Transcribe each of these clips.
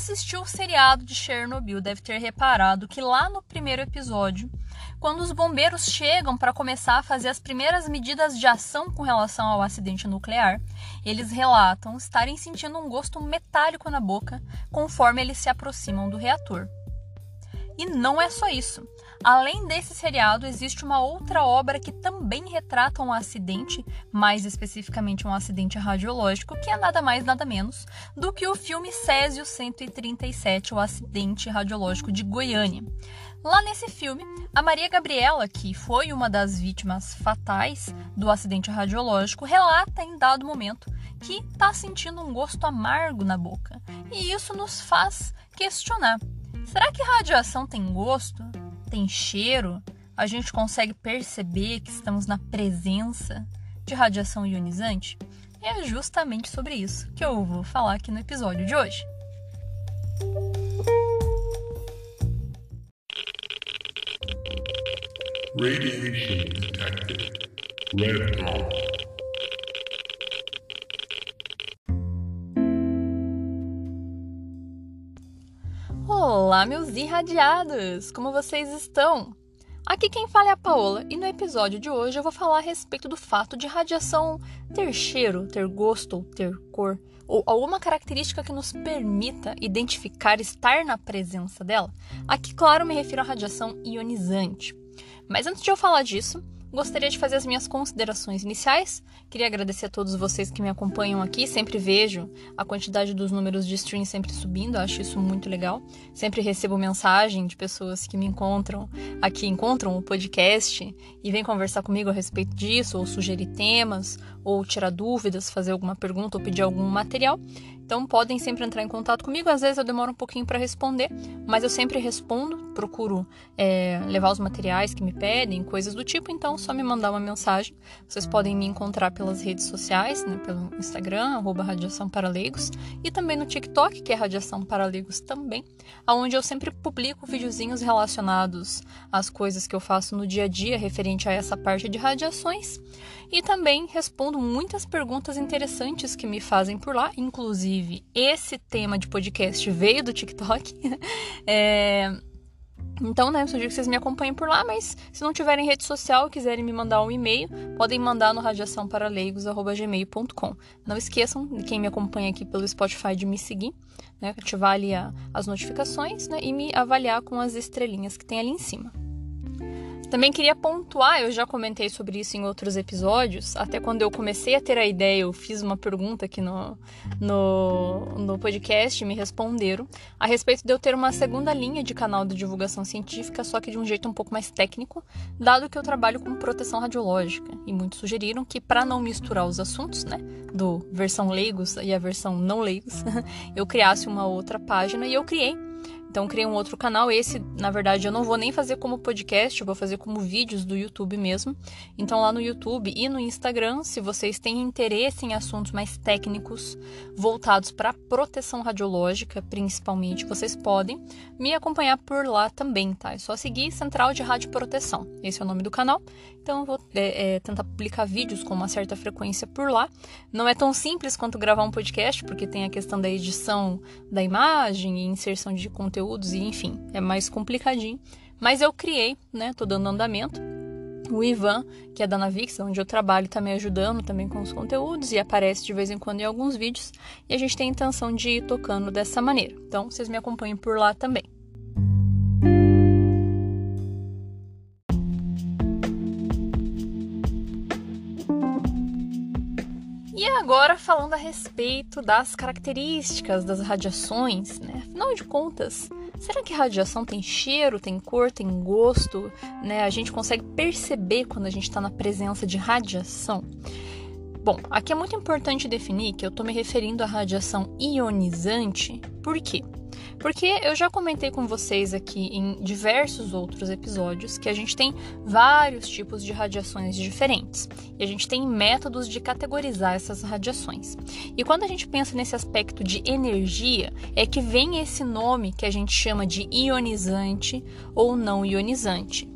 assistiu o seriado de Chernobyl deve ter reparado que lá no primeiro episódio, quando os bombeiros chegam para começar a fazer as primeiras medidas de ação com relação ao acidente nuclear, eles relatam estarem sentindo um gosto metálico na boca conforme eles se aproximam do reator. E não é só isso. Além desse seriado, existe uma outra obra que também retrata um acidente, mais especificamente um acidente radiológico, que é nada mais nada menos do que o filme Césio 137, o acidente radiológico de Goiânia. Lá nesse filme, a Maria Gabriela, que foi uma das vítimas fatais do acidente radiológico, relata em dado momento que está sentindo um gosto amargo na boca. E isso nos faz questionar: será que radiação tem gosto? Tem cheiro, a gente consegue perceber que estamos na presença de radiação ionizante? E é justamente sobre isso que eu vou falar aqui no episódio de hoje. Radiation detected. Red dot. Olá, meus irradiados! Como vocês estão? Aqui quem fala é a Paola e no episódio de hoje eu vou falar a respeito do fato de radiação ter cheiro, ter gosto ou ter cor, ou alguma característica que nos permita identificar estar na presença dela. Aqui, claro, me refiro à radiação ionizante. Mas antes de eu falar disso, Gostaria de fazer as minhas considerações iniciais. Queria agradecer a todos vocês que me acompanham aqui. Sempre vejo a quantidade dos números de stream sempre subindo, acho isso muito legal. Sempre recebo mensagem de pessoas que me encontram aqui, encontram o podcast e vêm conversar comigo a respeito disso, ou sugerir temas, ou tirar dúvidas, fazer alguma pergunta ou pedir algum material. Então podem sempre entrar em contato comigo. Às vezes eu demoro um pouquinho para responder, mas eu sempre respondo. Procuro é, levar os materiais que me pedem, coisas do tipo. Então só me mandar uma mensagem. Vocês podem me encontrar pelas redes sociais, né, pelo Instagram, arroba Radiação para Leigos, e também no TikTok, que é Radiação para Leigos também, onde eu sempre publico videozinhos relacionados às coisas que eu faço no dia a dia referente a essa parte de radiações. E também respondo muitas perguntas interessantes que me fazem por lá, inclusive esse tema de podcast veio do TikTok. é... Então, né, sugiro que vocês me acompanhem por lá, mas se não tiverem rede social e quiserem me mandar um e-mail, podem mandar no radiaçãoparaleigos.gmail.com. Não esqueçam, quem me acompanha aqui pelo Spotify, de me seguir, né, ativar ali a, as notificações né, e me avaliar com as estrelinhas que tem ali em cima. Também queria pontuar, eu já comentei sobre isso em outros episódios, até quando eu comecei a ter a ideia, eu fiz uma pergunta aqui no, no, no podcast e me responderam a respeito de eu ter uma segunda linha de canal de divulgação científica, só que de um jeito um pouco mais técnico, dado que eu trabalho com proteção radiológica. E muitos sugeriram que, para não misturar os assuntos, né, do versão leigos e a versão não leigos, eu criasse uma outra página e eu criei então criei um outro canal. Esse, na verdade, eu não vou nem fazer como podcast, eu vou fazer como vídeos do YouTube mesmo. Então lá no YouTube e no Instagram, se vocês têm interesse em assuntos mais técnicos voltados para proteção radiológica, principalmente, vocês podem me acompanhar por lá também, tá? É só seguir Central de Rádio Proteção. Esse é o nome do canal. Então eu vou é, é, tentar publicar vídeos com uma certa frequência por lá. Não é tão simples quanto gravar um podcast, porque tem a questão da edição da imagem e inserção de conteúdo conteúdos e enfim, é mais complicadinho. Mas eu criei, né? Tô dando andamento. O Ivan, que é da Navix, onde eu trabalho, tá me ajudando também com os conteúdos e aparece de vez em quando em alguns vídeos. E a gente tem a intenção de ir tocando dessa maneira. Então, vocês me acompanhem por lá também. Agora falando a respeito das características das radiações, né? Afinal de contas, será que radiação tem cheiro, tem cor, tem gosto? Né? A gente consegue perceber quando a gente está na presença de radiação? Bom, aqui é muito importante definir que eu estou me referindo à radiação ionizante, por quê? Porque eu já comentei com vocês aqui em diversos outros episódios que a gente tem vários tipos de radiações diferentes e a gente tem métodos de categorizar essas radiações. E quando a gente pensa nesse aspecto de energia, é que vem esse nome que a gente chama de ionizante ou não ionizante.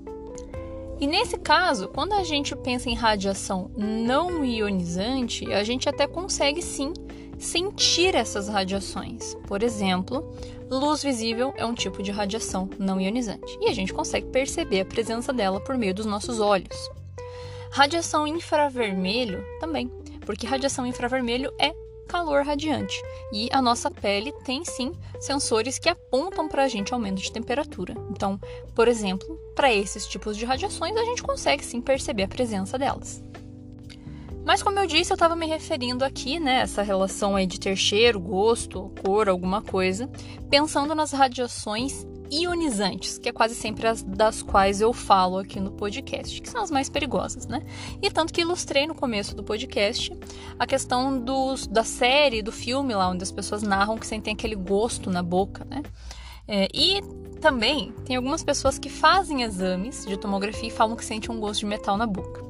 E nesse caso, quando a gente pensa em radiação não ionizante, a gente até consegue sim sentir essas radiações. Por exemplo, luz visível é um tipo de radiação não ionizante e a gente consegue perceber a presença dela por meio dos nossos olhos. Radiação infravermelho também, porque radiação infravermelho é calor radiante e a nossa pele tem sim sensores que apontam para a gente aumento de temperatura. Então, por exemplo, para esses tipos de radiações a gente consegue sim perceber a presença delas. Mas como eu disse, eu estava me referindo aqui, né, essa relação aí de ter cheiro, gosto, cor, alguma coisa, pensando nas radiações ionizantes, que é quase sempre as das quais eu falo aqui no podcast, que são as mais perigosas, né? E tanto que ilustrei no começo do podcast a questão dos, da série, do filme lá, onde as pessoas narram que sentem aquele gosto na boca, né? É, e também tem algumas pessoas que fazem exames de tomografia e falam que sentem um gosto de metal na boca.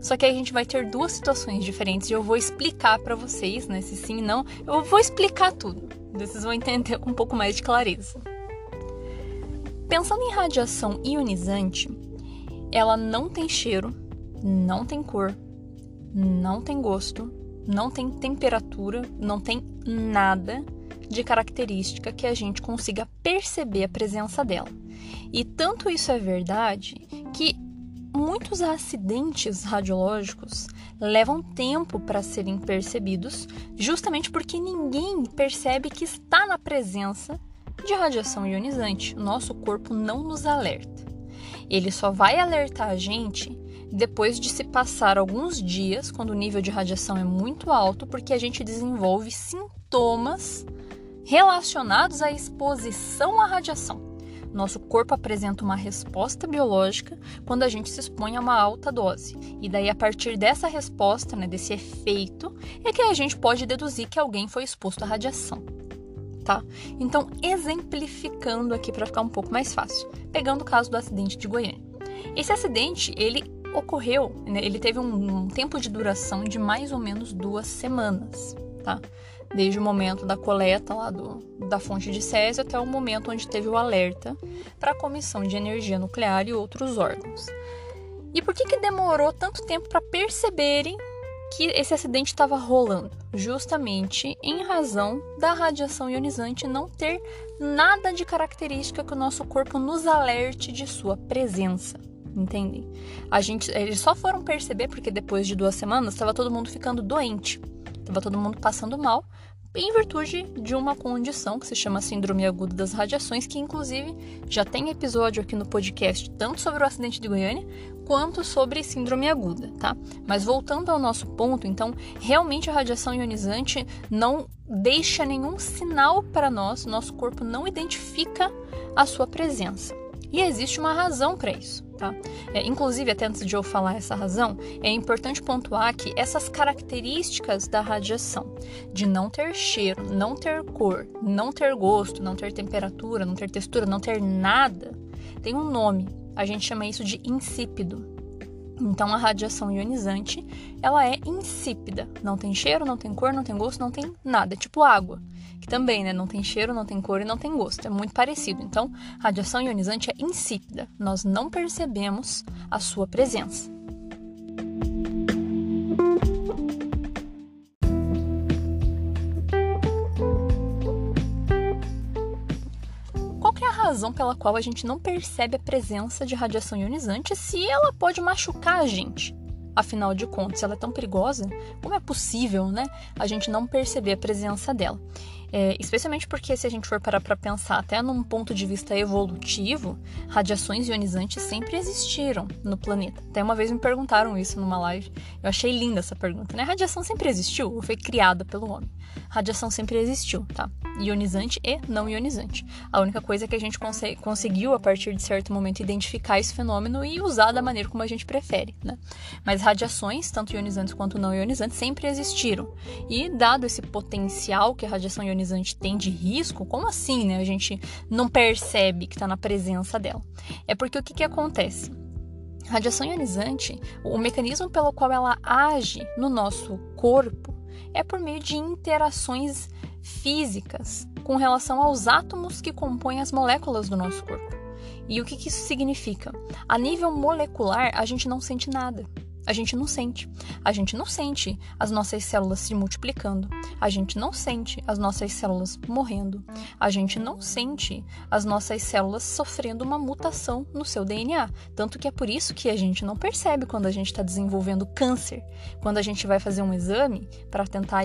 Só que aí a gente vai ter duas situações diferentes e eu vou explicar para vocês, né? Se sim não, eu vou explicar tudo. Vocês vão entender com um pouco mais de clareza. Pensando em radiação ionizante, ela não tem cheiro, não tem cor, não tem gosto, não tem temperatura, não tem nada de característica que a gente consiga perceber a presença dela. E tanto isso é verdade que muitos acidentes radiológicos levam tempo para serem percebidos, justamente porque ninguém percebe que está na presença de radiação ionizante. Nosso corpo não nos alerta. Ele só vai alertar a gente depois de se passar alguns dias, quando o nível de radiação é muito alto, porque a gente desenvolve sintomas relacionados à exposição à radiação. Nosso corpo apresenta uma resposta biológica quando a gente se expõe a uma alta dose. E daí, a partir dessa resposta, né, desse efeito, é que a gente pode deduzir que alguém foi exposto à radiação tá? Então, exemplificando aqui para ficar um pouco mais fácil, pegando o caso do acidente de Goiânia. Esse acidente, ele ocorreu, né, ele teve um, um tempo de duração de mais ou menos duas semanas, tá? Desde o momento da coleta lá do, da fonte de Césio até o momento onde teve o alerta para a Comissão de Energia Nuclear e outros órgãos. E por que, que demorou tanto tempo para perceberem que esse acidente estava rolando, justamente em razão da radiação ionizante não ter nada de característica que o nosso corpo nos alerte de sua presença. Entendem? A gente, eles só foram perceber porque depois de duas semanas estava todo mundo ficando doente, estava todo mundo passando mal, em virtude de uma condição que se chama Síndrome Aguda das Radiações, que inclusive já tem episódio aqui no podcast tanto sobre o acidente de Goiânia quanto sobre síndrome aguda, tá? Mas voltando ao nosso ponto, então, realmente a radiação ionizante não deixa nenhum sinal para nós, nosso corpo não identifica a sua presença. E existe uma razão para isso. Tá? É, inclusive, até antes de eu falar essa razão, é importante pontuar que essas características da radiação, de não ter cheiro, não ter cor, não ter gosto, não ter temperatura, não ter textura, não ter nada, tem um nome. A gente chama isso de insípido. Então, a radiação ionizante, ela é insípida. Não tem cheiro, não tem cor, não tem gosto, não tem nada. É tipo água, que também, né, não tem cheiro, não tem cor e não tem gosto. É muito parecido. Então, radiação ionizante é insípida. Nós não percebemos a sua presença. Razão pela qual a gente não percebe a presença de radiação ionizante se ela pode machucar a gente. Afinal de contas, ela é tão perigosa, como é possível, né, a gente não perceber a presença dela? É, especialmente porque, se a gente for parar para pensar, até num ponto de vista evolutivo, radiações ionizantes sempre existiram no planeta. Até uma vez me perguntaram isso numa live. Eu achei linda essa pergunta, né? Radiação sempre existiu ou foi criada pelo homem? Radiação sempre existiu, tá? Ionizante e não ionizante. A única coisa é que a gente conseguiu, a partir de certo momento, identificar esse fenômeno e usar da maneira como a gente prefere, né? Mas radiações, tanto ionizantes quanto não ionizantes, sempre existiram. E, dado esse potencial que a radiação ionizante ionizante tem de risco, como assim, né? A gente não percebe que está na presença dela. É porque o que, que acontece? Radiação ionizante, o mecanismo pelo qual ela age no nosso corpo é por meio de interações físicas com relação aos átomos que compõem as moléculas do nosso corpo. E o que, que isso significa? A nível molecular, a gente não sente nada A gente não sente. A gente não sente as nossas células se multiplicando. A gente não sente as nossas células morrendo. A gente não sente as nossas células sofrendo uma mutação no seu DNA. Tanto que é por isso que a gente não percebe quando a gente está desenvolvendo câncer. Quando a gente vai fazer um exame para tentar,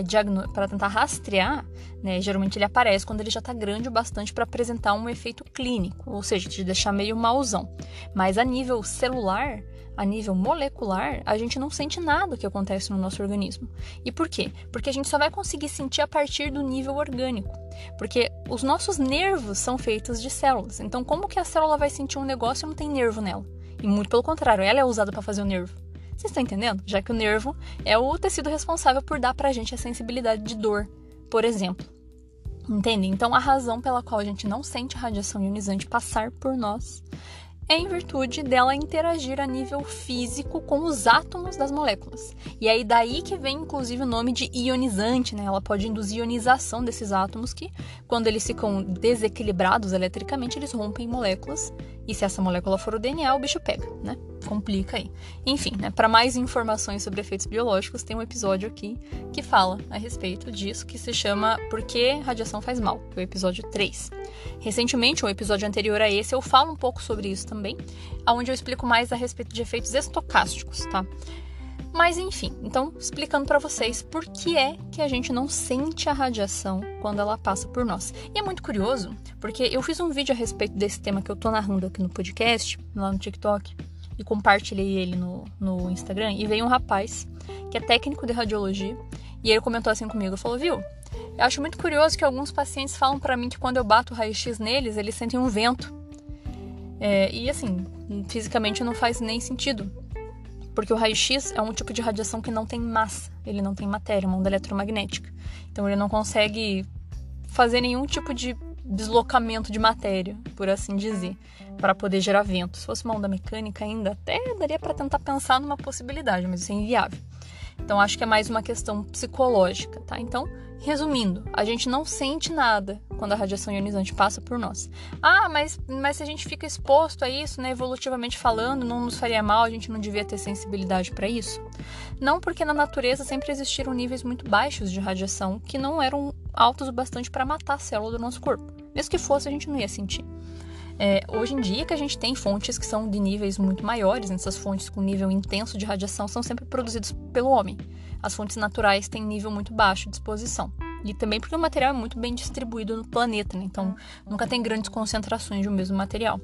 para tentar rastrear, né, geralmente ele aparece quando ele já está grande o bastante para apresentar um efeito clínico, ou seja, te deixar meio mauzão. Mas a nível celular, a nível molecular, a gente não sente nada que acontece no nosso organismo. E por quê? Porque a gente só vai conseguir sentir a partir do nível orgânico. Porque os nossos nervos são feitos de células. Então, como que a célula vai sentir um negócio e não tem nervo nela? E muito pelo contrário, ela é usada para fazer o nervo. Vocês estão entendendo? Já que o nervo é o tecido responsável por dar pra gente a sensibilidade de dor, por exemplo. Entende? Então, a razão pela qual a gente não sente radiação ionizante passar por nós é em virtude dela interagir a nível físico com os átomos das moléculas. E aí daí que vem inclusive o nome de ionizante, né? Ela pode induzir ionização desses átomos que, quando eles ficam desequilibrados eletricamente, eles rompem moléculas. E se essa molécula for o DNA, o bicho pega, né? Complica aí. Enfim, né? Para mais informações sobre efeitos biológicos, tem um episódio aqui que fala a respeito disso, que se chama Por que radiação faz mal, que é o episódio 3. Recentemente, um episódio anterior a esse, eu falo um pouco sobre isso também, onde eu explico mais a respeito de efeitos estocásticos, tá? Mas enfim, então explicando para vocês por que é que a gente não sente a radiação quando ela passa por nós. E é muito curioso, porque eu fiz um vídeo a respeito desse tema que eu tô narrando aqui no podcast, lá no TikTok, e compartilhei ele no, no Instagram, e veio um rapaz que é técnico de radiologia, e ele comentou assim comigo, falou, viu, eu acho muito curioso que alguns pacientes falam para mim que quando eu bato o raio-x neles, eles sentem um vento. É, e assim, fisicamente não faz nem sentido. Porque o raio-x é um tipo de radiação que não tem massa, ele não tem matéria, uma onda eletromagnética. Então ele não consegue fazer nenhum tipo de deslocamento de matéria, por assim dizer, para poder gerar vento. Se fosse uma onda mecânica ainda, até daria para tentar pensar numa possibilidade, mas isso é inviável. Então acho que é mais uma questão psicológica, tá? Então, resumindo, a gente não sente nada quando a radiação ionizante passa por nós. Ah, mas, mas se a gente fica exposto a isso, né, evolutivamente falando, não nos faria mal, a gente não devia ter sensibilidade para isso? Não, porque na natureza sempre existiram níveis muito baixos de radiação que não eram altos o bastante para matar a célula do nosso corpo. Mesmo que fosse, a gente não ia sentir. É, hoje em dia que a gente tem fontes que são de níveis muito maiores, essas fontes com nível intenso de radiação são sempre produzidas pelo homem. As fontes naturais têm nível muito baixo de exposição. E também porque o material é muito bem distribuído no planeta, né? então nunca tem grandes concentrações de um mesmo material.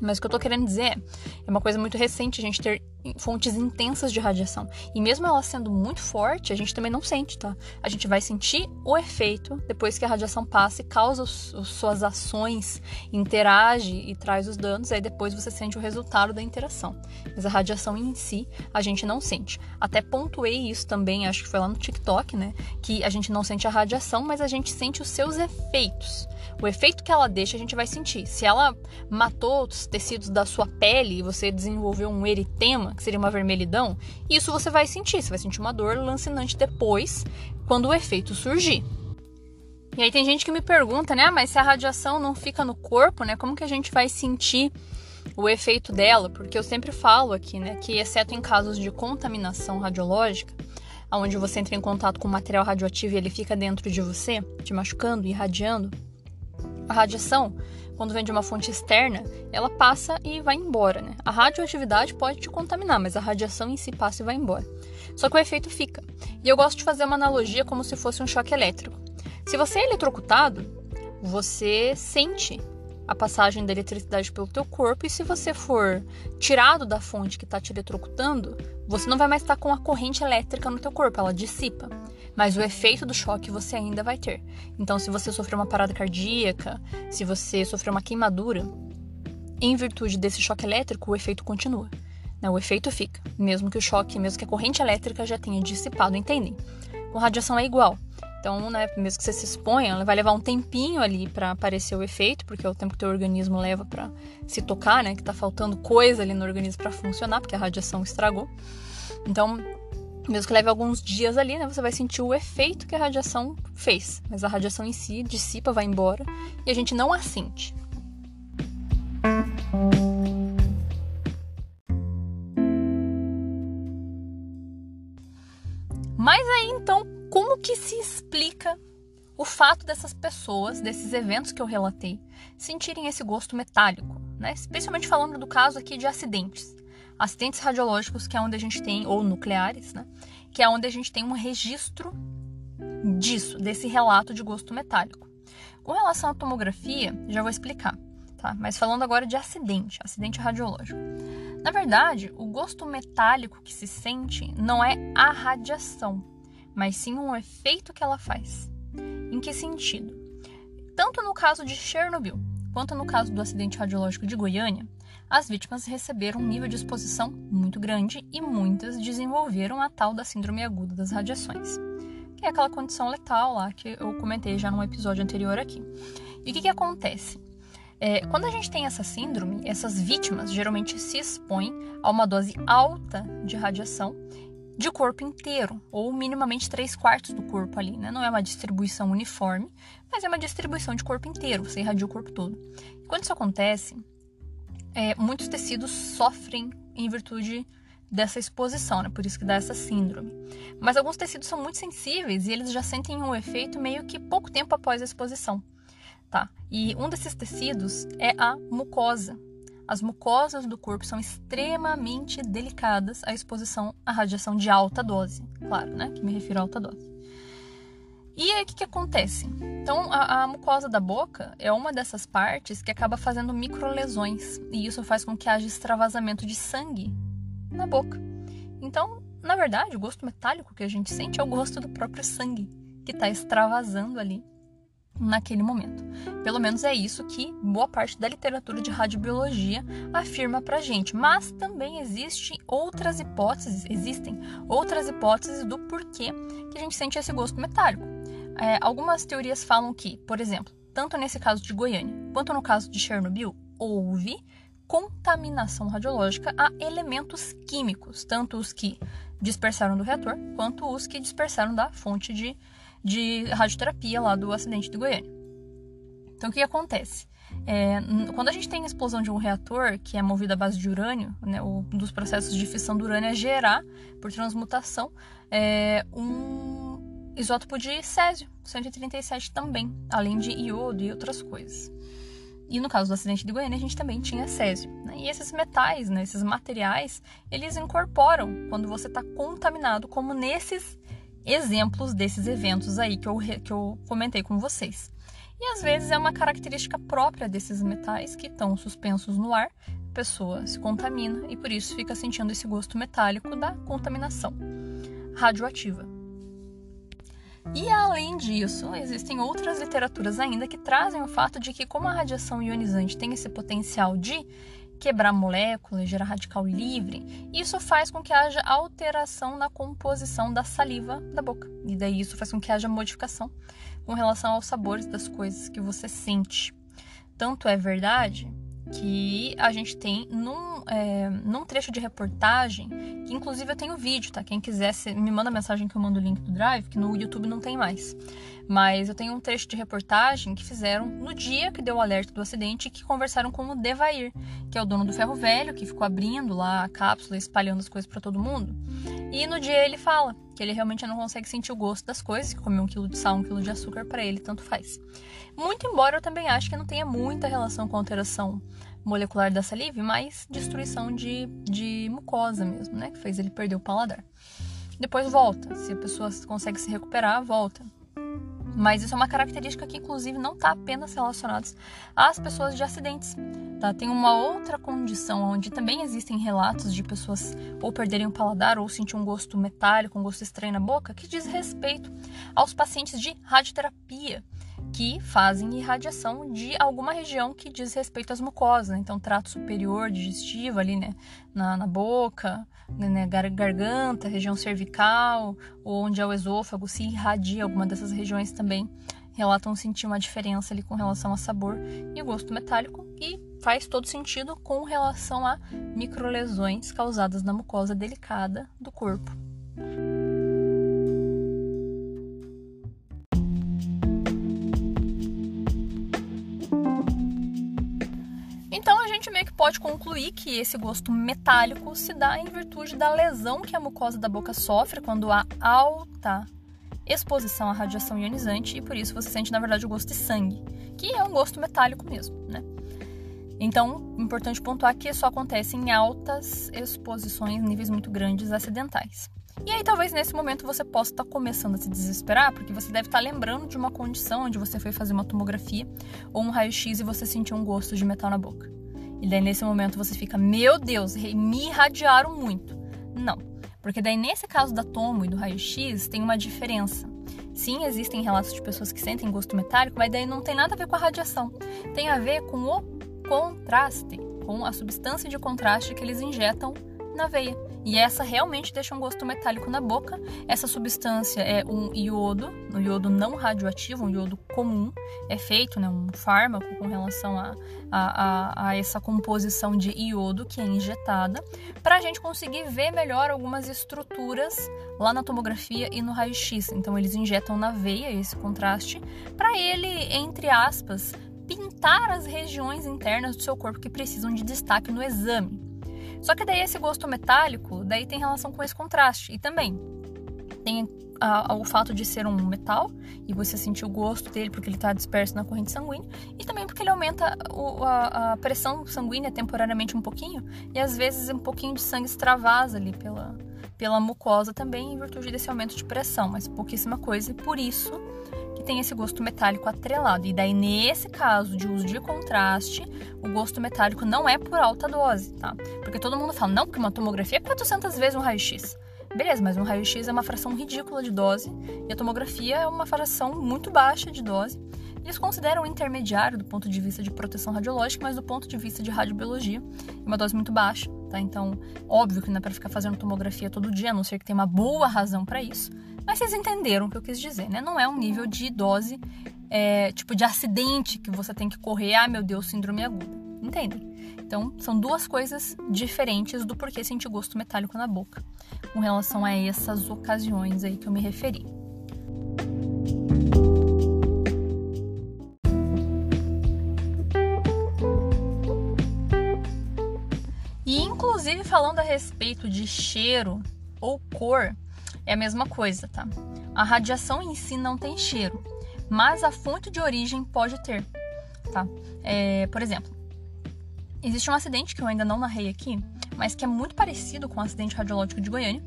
Mas o que eu tô querendo dizer é uma coisa muito recente a gente ter fontes intensas de radiação. E mesmo ela sendo muito forte, a gente também não sente, tá? A gente vai sentir o efeito depois que a radiação passa e causa os, os, suas ações, interage e traz os danos, aí depois você sente o resultado da interação. Mas a radiação em si, a gente não sente. Até pontuei isso também, acho que foi lá no TikTok, né? Que a gente não sente a radiação, mas a gente sente os seus efeitos. O efeito que ela deixa, a gente vai sentir. Se ela matou os tecidos da sua pele e você desenvolveu um eritema, que seria uma vermelhidão, isso você vai sentir. Você vai sentir uma dor lancinante depois, quando o efeito surgir. E aí tem gente que me pergunta, né? Ah, mas se a radiação não fica no corpo, né? Como que a gente vai sentir o efeito dela? Porque eu sempre falo aqui, né? Que exceto em casos de contaminação radiológica, onde você entra em contato com material radioativo e ele fica dentro de você, te machucando, irradiando, a radiação, quando vem de uma fonte externa, ela passa e vai embora, né? A radioatividade pode te contaminar, mas a radiação em si passa e vai embora. Só que o efeito fica. E eu gosto de fazer uma analogia como se fosse um choque elétrico. Se você é eletrocutado, você sente a passagem da eletricidade pelo teu corpo e se você for tirado da fonte que está te eletrocutando, você não vai mais estar com a corrente elétrica no teu corpo, ela dissipa. Mas o efeito do choque você ainda vai ter. Então, se você sofreu uma parada cardíaca, se você sofreu uma queimadura, em virtude desse choque elétrico, o efeito continua. Né? O efeito fica, mesmo que o choque, mesmo que a corrente elétrica já tenha dissipado, entendem? Com radiação é igual. Então, né, mesmo que você se exponha, vai levar um tempinho ali para aparecer o efeito, porque é o tempo que o teu organismo leva para se tocar, né, que tá faltando coisa ali no organismo para funcionar, porque a radiação estragou. Então, mesmo que leve alguns dias ali, né, você vai sentir o efeito que a radiação fez, mas a radiação em si dissipa, vai embora e a gente não a sente. Então, como que se explica o fato dessas pessoas, desses eventos que eu relatei, sentirem esse gosto metálico, né? Especialmente falando do caso aqui de acidentes. Acidentes radiológicos, que é onde a gente tem, ou nucleares, né? Que é onde a gente tem um registro disso, desse relato de gosto metálico. Com relação à tomografia, já vou explicar, tá? Mas falando agora de acidente, acidente radiológico. Na verdade, o gosto metálico que se sente não é a radiação, mas sim um efeito que ela faz. Em que sentido? Tanto no caso de Chernobyl quanto no caso do acidente radiológico de Goiânia, as vítimas receberam um nível de exposição muito grande e muitas desenvolveram a tal da síndrome aguda das radiações, que é aquela condição letal lá que eu comentei já num episódio anterior aqui. E o que, que acontece? É, quando a gente tem essa síndrome, essas vítimas geralmente se expõem a uma dose alta de radiação de corpo inteiro, ou minimamente 3 quartos do corpo ali, né? Não é uma distribuição uniforme, mas é uma distribuição de corpo inteiro, você irradia o corpo todo. E quando isso acontece, é, muitos tecidos sofrem em virtude dessa exposição, né? Por isso que dá essa síndrome. Mas alguns tecidos são muito sensíveis e eles já sentem um efeito meio que pouco tempo após a exposição, tá? E um desses tecidos é a mucosa, as mucosas do corpo são extremamente delicadas à exposição à radiação de alta dose, claro, né? Que me refiro a alta dose. E aí o que, que acontece? Então, a, a, mucosa da boca é uma dessas partes que acaba fazendo microlesões, e isso faz com que haja extravasamento de sangue na boca. Então, na verdade, o gosto metálico que a gente sente é o gosto do próprio sangue que está extravasando ali naquele momento. Pelo menos é isso que boa parte da literatura de radiobiologia afirma pra gente. Mas também existem outras hipóteses, existem outras hipóteses do porquê que a gente sente esse gosto metálico. É, algumas teorias falam que, por exemplo, tanto nesse caso de Goiânia quanto no caso de Chernobyl, houve contaminação radiológica a elementos químicos, tanto os que dispersaram do reator quanto os que dispersaram da fonte de de radioterapia lá do acidente de Goiânia. Então, o que acontece? É, quando a gente tem a explosão de um reator que é movido à base de urânio, né, um dos processos de fissão do urânio é gerar, por transmutação, é, um isótopo de césio, 137 também, além de iodo e outras coisas. E no caso do acidente de Goiânia, a gente também tinha césio. Né? E esses metais, né, esses materiais, eles incorporam quando você está contaminado, como nesses exemplos desses eventos aí que eu, que eu comentei com vocês. E às vezes é uma característica própria desses metais que estão suspensos no ar, a pessoa se contamina e por isso fica sentindo esse gosto metálico da contaminação radioativa. E além disso, existem outras literaturas ainda que trazem o fato de que, como a radiação ionizante tem esse potencial de quebrar moléculas, gerar radical livre, isso faz com que haja alteração na composição da saliva da boca. E daí isso faz com que haja modificação com relação aos sabores das coisas que você sente. Tanto é verdade que a gente tem num, é, num trecho de reportagem, que inclusive eu tenho vídeo, tá? Quem quiser, me manda mensagem que eu mando o link do Drive, que no YouTube não tem mais. Mas eu tenho um trecho de reportagem que fizeram no dia que deu o alerta do acidente que conversaram com o Devair, que é o dono do ferro velho, que ficou abrindo lá a cápsula, espalhando as coisas para todo mundo. E no dia ele fala que ele realmente não consegue sentir o gosto das coisas, que comer um quilo de sal, um quilo de açúcar para ele tanto faz. Muito embora eu também acho que não tenha muita relação com a alteração molecular da saliva, mas destruição de, de mucosa mesmo, né? Que fez ele perder o paladar. Depois volta. Se a pessoa consegue se recuperar, volta. Mas isso é uma característica que, inclusive, não está apenas relacionada às pessoas de acidentes. Tá? Tem uma outra condição onde também existem relatos de pessoas ou perderem o paladar ou sentir um gosto metálico, um gosto estranho na boca, que diz respeito aos pacientes de radioterapia que fazem irradiação de alguma região que diz respeito às mucosas, né? então trato superior digestivo ali, né, na, na boca, né, né garganta, região cervical, onde é o esôfago, se irradia alguma dessas regiões também, relatam sentir uma diferença ali com relação a sabor e gosto metálico e faz todo sentido com relação a microlesões causadas na mucosa delicada do corpo. Meio que pode concluir que esse gosto metálico se dá em virtude da lesão que a mucosa da boca sofre quando há alta exposição à radiação ionizante e por isso você sente na verdade o gosto de sangue, que é um gosto metálico mesmo, né? Então, importante pontuar que isso acontece em altas exposições, níveis muito grandes acidentais. E aí, talvez nesse momento você possa estar começando a se desesperar, porque você deve estar lembrando de uma condição onde você foi fazer uma tomografia ou um raio-x e você sentiu um gosto de metal na boca. E daí, nesse momento, você fica: Meu Deus, me irradiaram muito. Não, porque daí, nesse caso da tomo e do raio-x, tem uma diferença. Sim, existem relatos de pessoas que sentem gosto metálico, mas daí não tem nada a ver com a radiação. Tem a ver com o contraste, com a substância de contraste que eles injetam na veia. E essa realmente deixa um gosto metálico na boca. Essa substância é um iodo, um iodo não radioativo, um iodo comum. É feito né, um fármaco com relação a, a, a, a essa composição de iodo que é injetada, para a gente conseguir ver melhor algumas estruturas lá na tomografia e no raio-x. Então, eles injetam na veia esse contraste para ele, entre aspas, pintar as regiões internas do seu corpo que precisam de destaque no exame. Só que daí esse gosto metálico, daí tem relação com esse contraste. E também tem a, o fato de ser um metal e você sentir o gosto dele porque ele está disperso na corrente sanguínea e também porque ele aumenta o, a, a, pressão sanguínea temporariamente um pouquinho e às vezes um pouquinho de sangue extravasa ali pela, pela mucosa também em virtude desse aumento de pressão, mas pouquíssima coisa e por isso que tem esse gosto metálico atrelado. E daí, nesse caso de uso de contraste, o gosto metálico não é por alta dose, tá? Porque todo mundo fala, não, porque uma tomografia é 400 vezes um raio-x. Beleza, mas um raio-x é uma fração ridícula de dose e a tomografia é uma fração muito baixa de dose. Eles consideram intermediário do ponto de vista de proteção radiológica, mas do ponto de vista de radiobiologia, é uma dose muito baixa, tá? Então, óbvio que não é para ficar fazendo tomografia todo dia, a não ser que tenha uma boa razão para isso. Mas vocês entenderam o que eu quis dizer, né? Não é um nível de dose, é, tipo de acidente que você tem que correr, ah, meu Deus, síndrome aguda. Entendem? Então, são duas coisas diferentes do porquê sentir gosto metálico na boca, com relação a essas ocasiões aí que eu me referi. E inclusive falando a respeito de cheiro ou cor, é a mesma coisa, tá? A radiação em si não tem cheiro, mas a fonte de origem pode ter, tá? É, por exemplo, existe um acidente que eu ainda não narrei aqui, mas que é muito parecido com o acidente radiológico de Goiânia,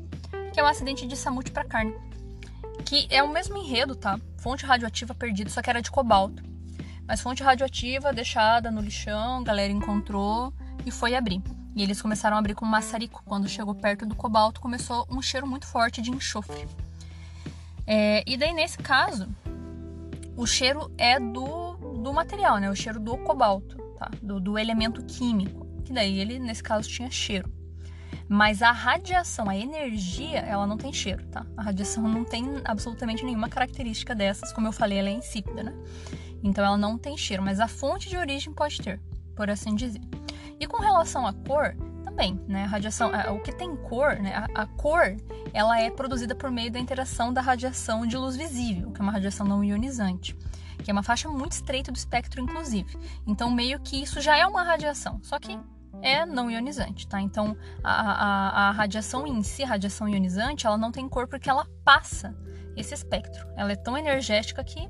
que é o acidente de Samute para carne, que é o mesmo enredo, tá? Fonte radioativa perdida, só que era de cobalto. Mas fonte radioativa deixada no lixão, a galera encontrou e foi abrir. E eles começaram a abrir com maçarico. Quando chegou perto do cobalto, começou um cheiro muito forte de enxofre. É, e daí, nesse caso, o cheiro é do, do material, né? O cheiro do cobalto, tá? Do, do elemento químico. Que daí ele, nesse caso, tinha cheiro. Mas a radiação, a energia, ela não tem cheiro, tá? A radiação não tem absolutamente nenhuma característica dessas. Como eu falei, ela é insípida, né? Então ela não tem cheiro, mas a fonte de origem pode ter, por assim dizer. E com relação à cor, também, né? A radiação, o que tem cor, né? A, a, cor, ela é produzida por meio da interação da radiação de luz visível, que é uma radiação não ionizante, que é uma faixa muito estreita do espectro, inclusive. Então, meio que isso já é uma radiação, só que é não ionizante, tá? Então, a, a, a radiação em si, a radiação ionizante, ela não tem cor porque ela passa esse espectro. Ela é tão energética que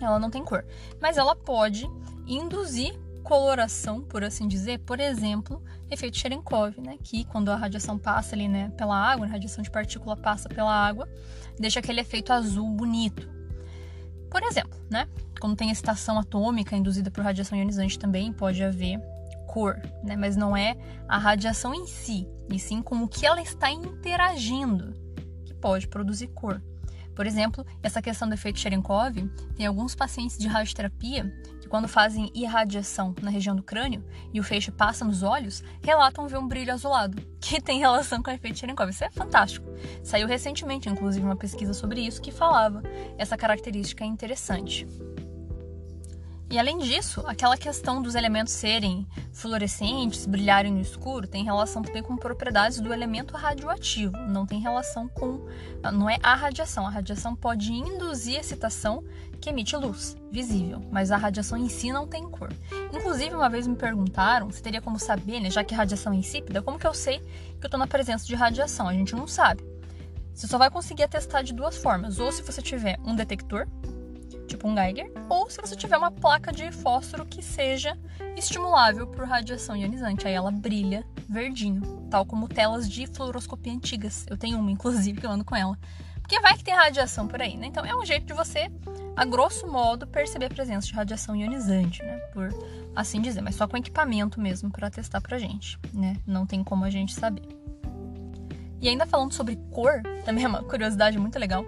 ela não tem cor. Mas ela pode induzir coloração, por assim dizer, por exemplo, efeito Cherenkov, né, que quando a radiação passa ali, né, pela água, a radiação de partícula passa pela água, deixa aquele efeito azul bonito. Por exemplo, né, quando tem excitação atômica induzida por radiação ionizante também pode haver cor, né, mas não é a radiação em si, e sim com o que ela está interagindo que pode produzir cor. Por exemplo, essa questão do efeito Cherenkov, tem alguns pacientes de radioterapia que, quando fazem irradiação na região do crânio e o feixe passa nos olhos, relatam ver um brilho azulado, que tem relação com o efeito Cherenkov. Isso é fantástico. Saiu recentemente, inclusive, uma pesquisa sobre isso que falava essa característica é interessante. E além disso, aquela questão dos elementos serem fluorescentes, brilharem no escuro, tem relação também com propriedades do elemento radioativo. Não tem relação com. Não é a radiação. A radiação pode induzir excitação que emite luz, visível, mas a radiação em si não tem cor. Inclusive, uma vez me perguntaram se teria como saber, né, já que a radiação é insípida, como que eu sei que eu estou na presença de radiação? A gente não sabe. Você só vai conseguir atestar de duas formas: ou se você tiver um detector, tipo um Geiger, ou se você tiver uma placa de fósforo que seja estimulável por radiação ionizante. Aí ela brilha verdinho, tal como telas de fluoroscopia antigas. Eu tenho uma, inclusive, que eu ando com ela. Porque vai que tem radiação por aí, né? Então é um jeito de você, a grosso modo, perceber a presença de radiação ionizante, né? Por assim dizer, mas só com equipamento mesmo para testar pra gente, né? Não tem como a gente saber. E ainda falando sobre cor, também é uma curiosidade muito legal.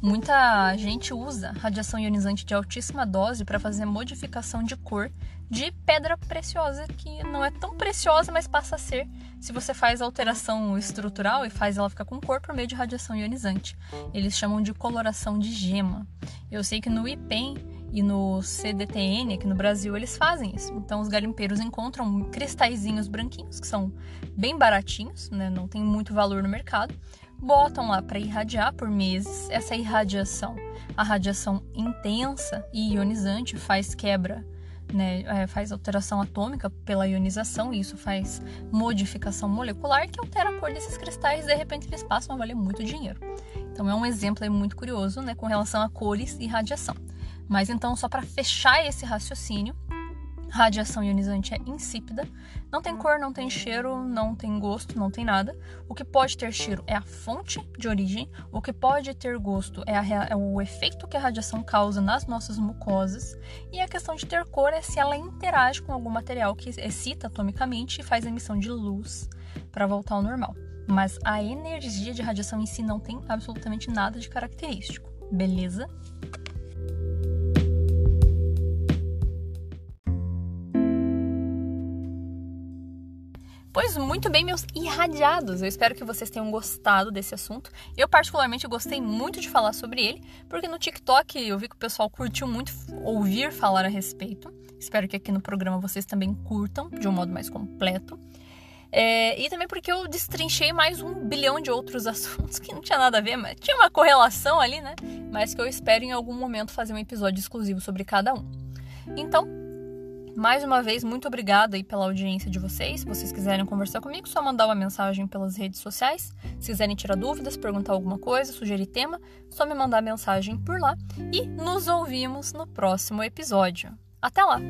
Muita gente usa radiação ionizante de altíssima dose para fazer modificação de cor de pedra preciosa, que não é tão preciosa, mas passa a ser se você faz alteração estrutural e faz ela ficar com cor por meio de radiação ionizante. Eles chamam de coloração de gema. Eu sei que no IPEM e no CDTN, aqui no Brasil, eles fazem isso. Então, os garimpeiros encontram cristalzinhos branquinhos, que são bem baratinhos, né? não tem muito valor no mercado, botam lá para irradiar por meses. Essa irradiação, a radiação intensa e ionizante, faz quebra. Né, é, faz alteração atômica pela ionização e isso faz modificação molecular que altera a cor desses cristais e de repente eles passam a valer muito dinheiro. Então é um exemplo muito curioso né, com relação a cores e radiação. Mas então, só para fechar esse raciocínio, radiação ionizante é insípida, não tem cor, não tem cheiro, não tem gosto, não tem nada. O que pode ter cheiro é a fonte de origem, o que pode ter gosto é, a, é o efeito que a radiação causa nas nossas mucosas, e a questão de ter cor é se ela interage com algum material que excita atomicamente e faz emissão de luz para voltar ao normal. Mas a energia de radiação em si não tem absolutamente nada de característico, beleza? Pois muito bem, meus irradiados. Eu espero que vocês tenham gostado desse assunto. Eu, particularmente, gostei muito de falar sobre ele, porque no TikTok eu vi que o pessoal curtiu muito ouvir falar a respeito. Espero que aqui no programa vocês também curtam de um modo mais completo. É, e também porque eu destrinchei mais um bilhão de outros assuntos que não tinha nada a ver, mas tinha uma correlação ali, né? Mas que eu espero em algum momento fazer um episódio exclusivo sobre cada um. Então, mais uma vez, muito obrigada aí pela audiência de vocês. Se vocês quiserem conversar comigo, só mandar uma mensagem pelas redes sociais. Se quiserem tirar dúvidas, perguntar alguma coisa, sugerir tema, só me mandar mensagem por lá. E nos ouvimos no próximo episódio. Até lá!